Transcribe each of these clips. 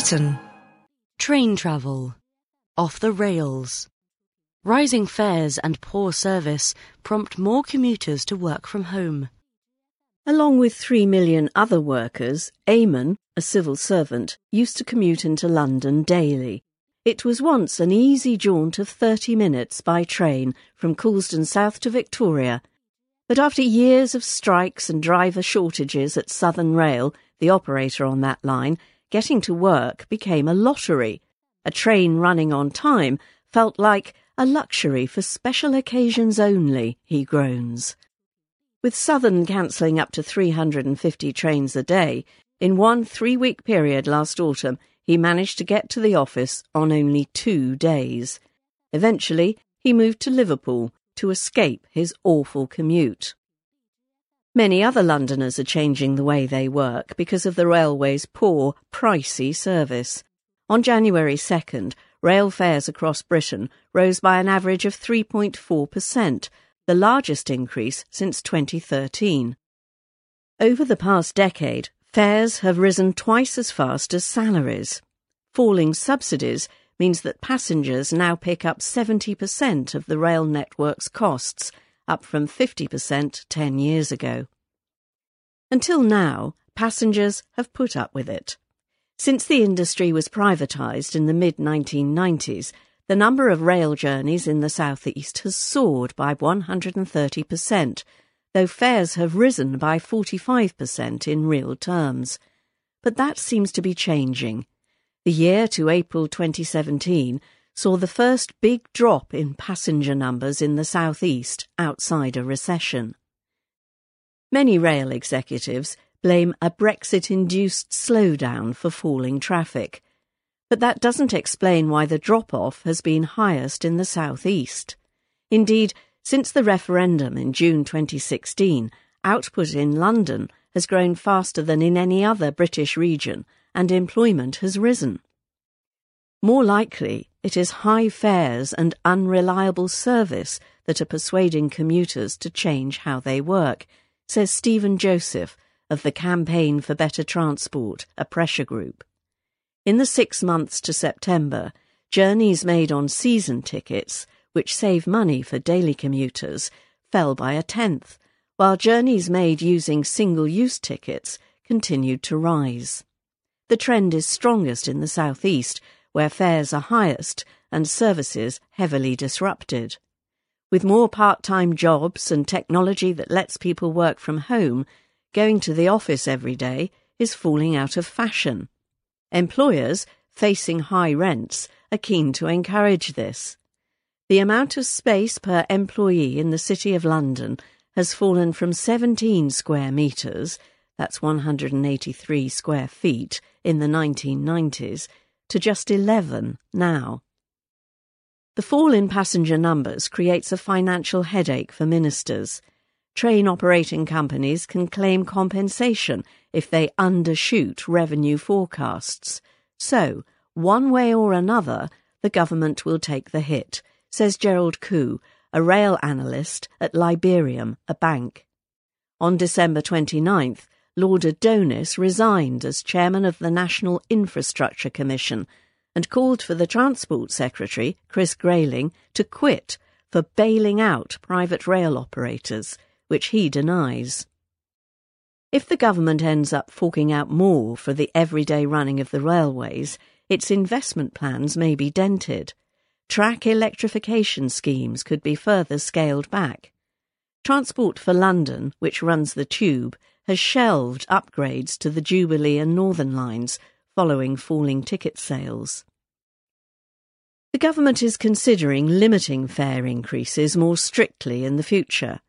Britain. Train travel. Off the rails. Rising fares and poor service prompt more commuters to work from home. Along with three million other workers, Eamon, a civil servant, used to commute into London daily. It was once an easy jaunt of 30 minutes by train from Coulsdon South to Victoria. But after years of strikes and driver shortages at Southern Rail, the operator on that line, getting to work became a lottery. A train running on time felt like a luxury for special occasions only, he groans. With Southern cancelling up to 350 trains a day, in one three week period last autumn, he managed to get to the office on only two days. Eventually, he moved to Liverpool to escape his awful commute. Many other Londoners are changing the way they work because of the railway's poor, pricey service. On January 2nd, rail fares across Britain rose by an average of 3.4%, the largest increase since 2013. Over the past decade, Fares have risen twice as fast as salaries. Falling subsidies means that passengers now pick up 70% of the rail network's costs, up from 50% 10 years ago. Until now, passengers have put up with it. Since the industry was privatised in the mid 1990s, the number of rail journeys in the southeast has soared by 130%, though fares have risen by 45% in real terms. But that seems to be changing. The year to April 2017 saw the first big drop in passenger numbers in the southeast outside a recession. Many rail executives blame a Brexit induced slowdown for falling traffic, but that doesn't explain why the drop off has been highest in the southeast. Indeed, since the referendum in June 2016, output in London has grown faster than in any other British region and employment has risen. More likely, it is high fares and unreliable service that are persuading commuters to change how they work, says Stephen Joseph of the Campaign for Better Transport, a pressure group. In the six months to September, journeys made on season tickets which save money for daily commuters, fell by a tenth, while journeys made using single use tickets continued to rise. The trend is strongest in the southeast, where fares are highest and services heavily disrupted. With more part time jobs and technology that lets people work from home, going to the office every day is falling out of fashion. Employers, facing high rents, are keen to encourage this. The amount of space per employee in the City of London has fallen from 17 square metres, that's 183 square feet, in the 1990s, to just 11 now. The fall in passenger numbers creates a financial headache for ministers. Train operating companies can claim compensation if they undershoot revenue forecasts. So, one way or another, the government will take the hit says Gerald Khoo, a rail analyst at Liberum, a bank. On December 29th, Lord Adonis resigned as chairman of the National Infrastructure Commission and called for the Transport Secretary, Chris Grayling, to quit for bailing out private rail operators, which he denies. If the government ends up forking out more for the everyday running of the railways, its investment plans may be dented track electrification schemes could be further scaled back. Transport for London, which runs the tube, has shelved upgrades to the Jubilee and Northern lines following falling ticket sales. The government is considering limiting fare increases more strictly in the future.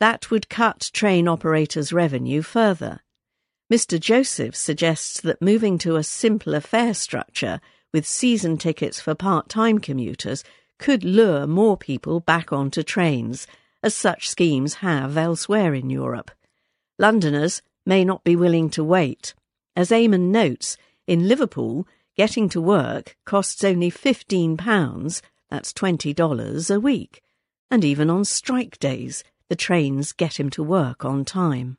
That would cut train operators' revenue further. Mr. Joseph suggests that moving to a simpler fare structure with season tickets for part time commuters could lure more people back onto trains, as such schemes have elsewhere in Europe. Londoners may not be willing to wait. As Eamon notes, in Liverpool, getting to work costs only £15, that's $20 a week. And even on strike days, the trains get him to work on time.